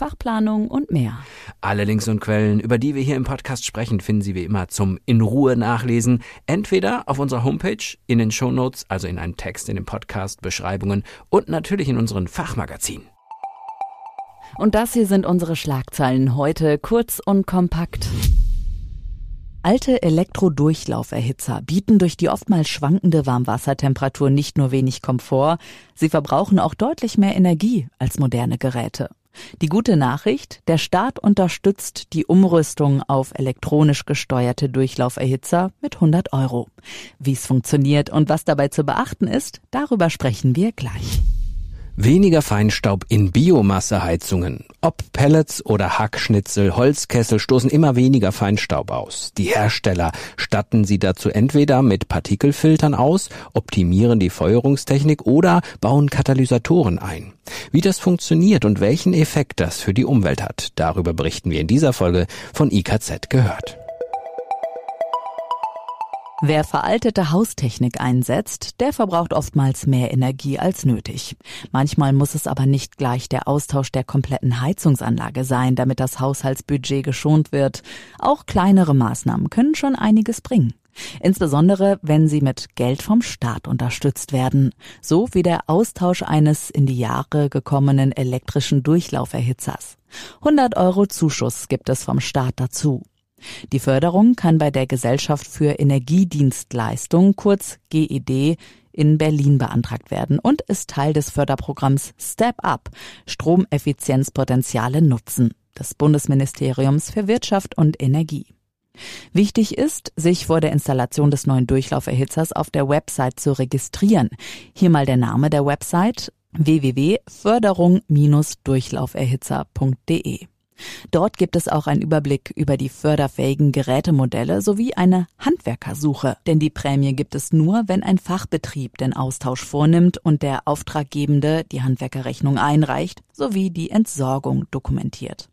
Fachplanung und mehr. Alle Links und Quellen, über die wir hier im Podcast sprechen, finden Sie wie immer zum in Ruhe nachlesen, entweder auf unserer Homepage, in den Shownotes, also in einem Text in den Podcast, Beschreibungen und natürlich in unseren Fachmagazinen. Und das hier sind unsere Schlagzeilen heute kurz und kompakt. Alte Elektrodurchlauferhitzer bieten durch die oftmals schwankende Warmwassertemperatur nicht nur wenig Komfort, sie verbrauchen auch deutlich mehr Energie als moderne Geräte. Die gute Nachricht, der Staat unterstützt die Umrüstung auf elektronisch gesteuerte Durchlauferhitzer mit 100 Euro. Wie es funktioniert und was dabei zu beachten ist, darüber sprechen wir gleich. Weniger Feinstaub in Biomasseheizungen. Ob Pellets oder Hackschnitzel, Holzkessel stoßen immer weniger Feinstaub aus. Die Hersteller statten sie dazu entweder mit Partikelfiltern aus, optimieren die Feuerungstechnik oder bauen Katalysatoren ein. Wie das funktioniert und welchen Effekt das für die Umwelt hat, darüber berichten wir in dieser Folge von IKZ gehört. Wer veraltete Haustechnik einsetzt, der verbraucht oftmals mehr Energie als nötig. Manchmal muss es aber nicht gleich der Austausch der kompletten Heizungsanlage sein, damit das Haushaltsbudget geschont wird. Auch kleinere Maßnahmen können schon einiges bringen. Insbesondere, wenn sie mit Geld vom Staat unterstützt werden, so wie der Austausch eines in die Jahre gekommenen elektrischen Durchlauferhitzers. 100 Euro Zuschuss gibt es vom Staat dazu. Die Förderung kann bei der Gesellschaft für Energiedienstleistung, kurz GED, in Berlin beantragt werden und ist Teil des Förderprogramms Step Up Stromeffizienzpotenziale nutzen des Bundesministeriums für Wirtschaft und Energie. Wichtig ist, sich vor der Installation des neuen Durchlauferhitzers auf der Website zu registrieren. Hier mal der Name der Website www.förderung-durchlauferhitzer.de. Dort gibt es auch einen Überblick über die förderfähigen Gerätemodelle sowie eine Handwerkersuche. Denn die Prämie gibt es nur, wenn ein Fachbetrieb den Austausch vornimmt und der Auftraggebende die Handwerkerrechnung einreicht sowie die Entsorgung dokumentiert.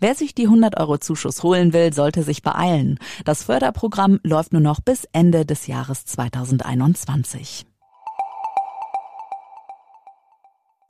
Wer sich die 100 Euro Zuschuss holen will, sollte sich beeilen. Das Förderprogramm läuft nur noch bis Ende des Jahres 2021.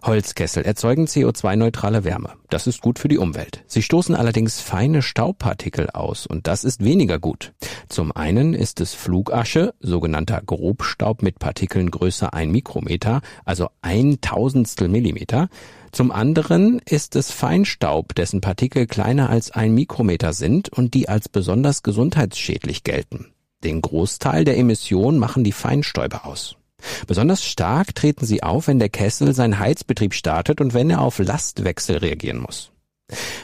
Holzkessel erzeugen CO2-neutrale Wärme. Das ist gut für die Umwelt. Sie stoßen allerdings feine Staubpartikel aus und das ist weniger gut. Zum einen ist es Flugasche, sogenannter Grobstaub mit Partikeln größer ein Mikrometer, also ein Tausendstel Millimeter. Zum anderen ist es Feinstaub, dessen Partikel kleiner als ein Mikrometer sind und die als besonders gesundheitsschädlich gelten. Den Großteil der Emissionen machen die Feinstäube aus. Besonders stark treten sie auf, wenn der Kessel seinen Heizbetrieb startet und wenn er auf Lastwechsel reagieren muss.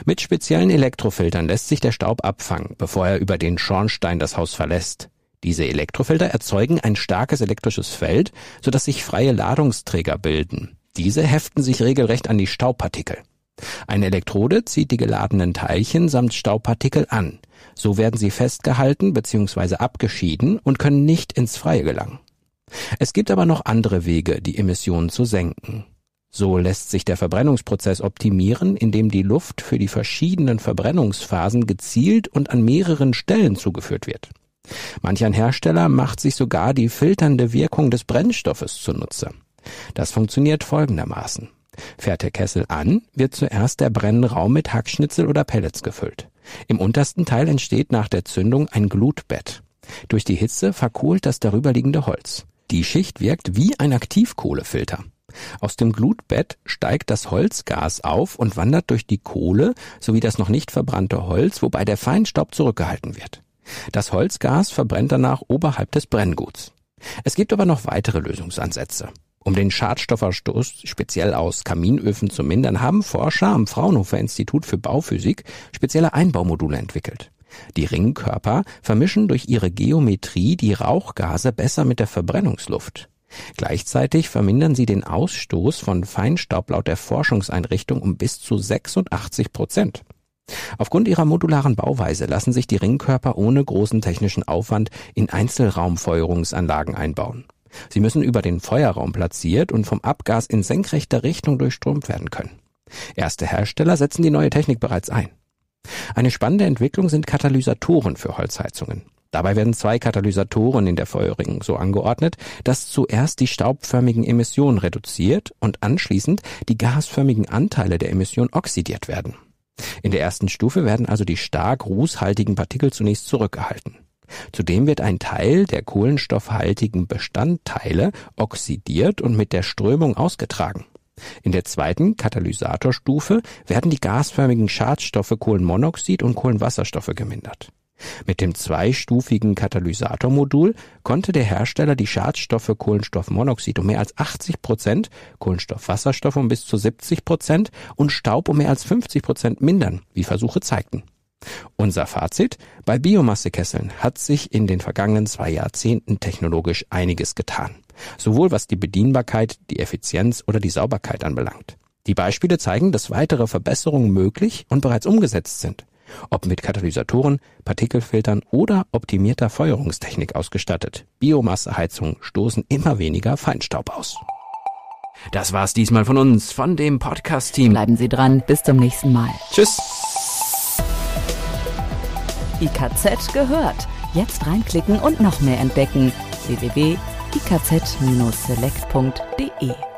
Mit speziellen Elektrofiltern lässt sich der Staub abfangen, bevor er über den Schornstein das Haus verlässt. Diese Elektrofilter erzeugen ein starkes elektrisches Feld, sodass sich freie Ladungsträger bilden. Diese heften sich regelrecht an die Staubpartikel. Eine Elektrode zieht die geladenen Teilchen samt Staubpartikel an. So werden sie festgehalten bzw. abgeschieden und können nicht ins Freie gelangen. Es gibt aber noch andere Wege, die Emissionen zu senken. So lässt sich der Verbrennungsprozess optimieren, indem die Luft für die verschiedenen Verbrennungsphasen gezielt und an mehreren Stellen zugeführt wird. Manch ein Hersteller macht sich sogar die filternde Wirkung des Brennstoffes zunutze. Das funktioniert folgendermaßen. Fährt der Kessel an, wird zuerst der Brennraum mit Hackschnitzel oder Pellets gefüllt. Im untersten Teil entsteht nach der Zündung ein Glutbett. Durch die Hitze verkohlt das darüberliegende Holz. Die Schicht wirkt wie ein Aktivkohlefilter. Aus dem Glutbett steigt das Holzgas auf und wandert durch die Kohle sowie das noch nicht verbrannte Holz, wobei der Feinstaub zurückgehalten wird. Das Holzgas verbrennt danach oberhalb des Brennguts. Es gibt aber noch weitere Lösungsansätze. Um den Schadstofferstoß speziell aus Kaminöfen zu mindern, haben Forscher am Fraunhofer Institut für Bauphysik spezielle Einbaumodule entwickelt. Die Ringkörper vermischen durch ihre Geometrie die Rauchgase besser mit der Verbrennungsluft. Gleichzeitig vermindern sie den Ausstoß von Feinstaub laut der Forschungseinrichtung um bis zu 86 Prozent. Aufgrund ihrer modularen Bauweise lassen sich die Ringkörper ohne großen technischen Aufwand in Einzelraumfeuerungsanlagen einbauen. Sie müssen über den Feuerraum platziert und vom Abgas in senkrechter Richtung durchströmt werden können. Erste Hersteller setzen die neue Technik bereits ein. Eine spannende Entwicklung sind Katalysatoren für Holzheizungen. Dabei werden zwei Katalysatoren in der Feuerring so angeordnet, dass zuerst die staubförmigen Emissionen reduziert und anschließend die gasförmigen Anteile der Emission oxidiert werden. In der ersten Stufe werden also die stark rußhaltigen Partikel zunächst zurückgehalten. Zudem wird ein Teil der kohlenstoffhaltigen Bestandteile oxidiert und mit der Strömung ausgetragen. In der zweiten Katalysatorstufe werden die gasförmigen Schadstoffe Kohlenmonoxid und Kohlenwasserstoffe gemindert. Mit dem zweistufigen Katalysatormodul konnte der Hersteller die Schadstoffe Kohlenstoffmonoxid um mehr als 80 Prozent, Kohlenstoffwasserstoff um bis zu 70 Prozent und Staub um mehr als 50 Prozent mindern, wie Versuche zeigten. Unser Fazit? Bei Biomassekesseln hat sich in den vergangenen zwei Jahrzehnten technologisch einiges getan. Sowohl was die Bedienbarkeit, die Effizienz oder die Sauberkeit anbelangt. Die Beispiele zeigen, dass weitere Verbesserungen möglich und bereits umgesetzt sind. Ob mit Katalysatoren, Partikelfiltern oder optimierter Feuerungstechnik ausgestattet. Biomasseheizungen stoßen immer weniger Feinstaub aus. Das war's diesmal von uns, von dem Podcast-Team. Bleiben Sie dran, bis zum nächsten Mal. Tschüss. IKZ gehört. Jetzt reinklicken und noch mehr entdecken. www.ikz-select.de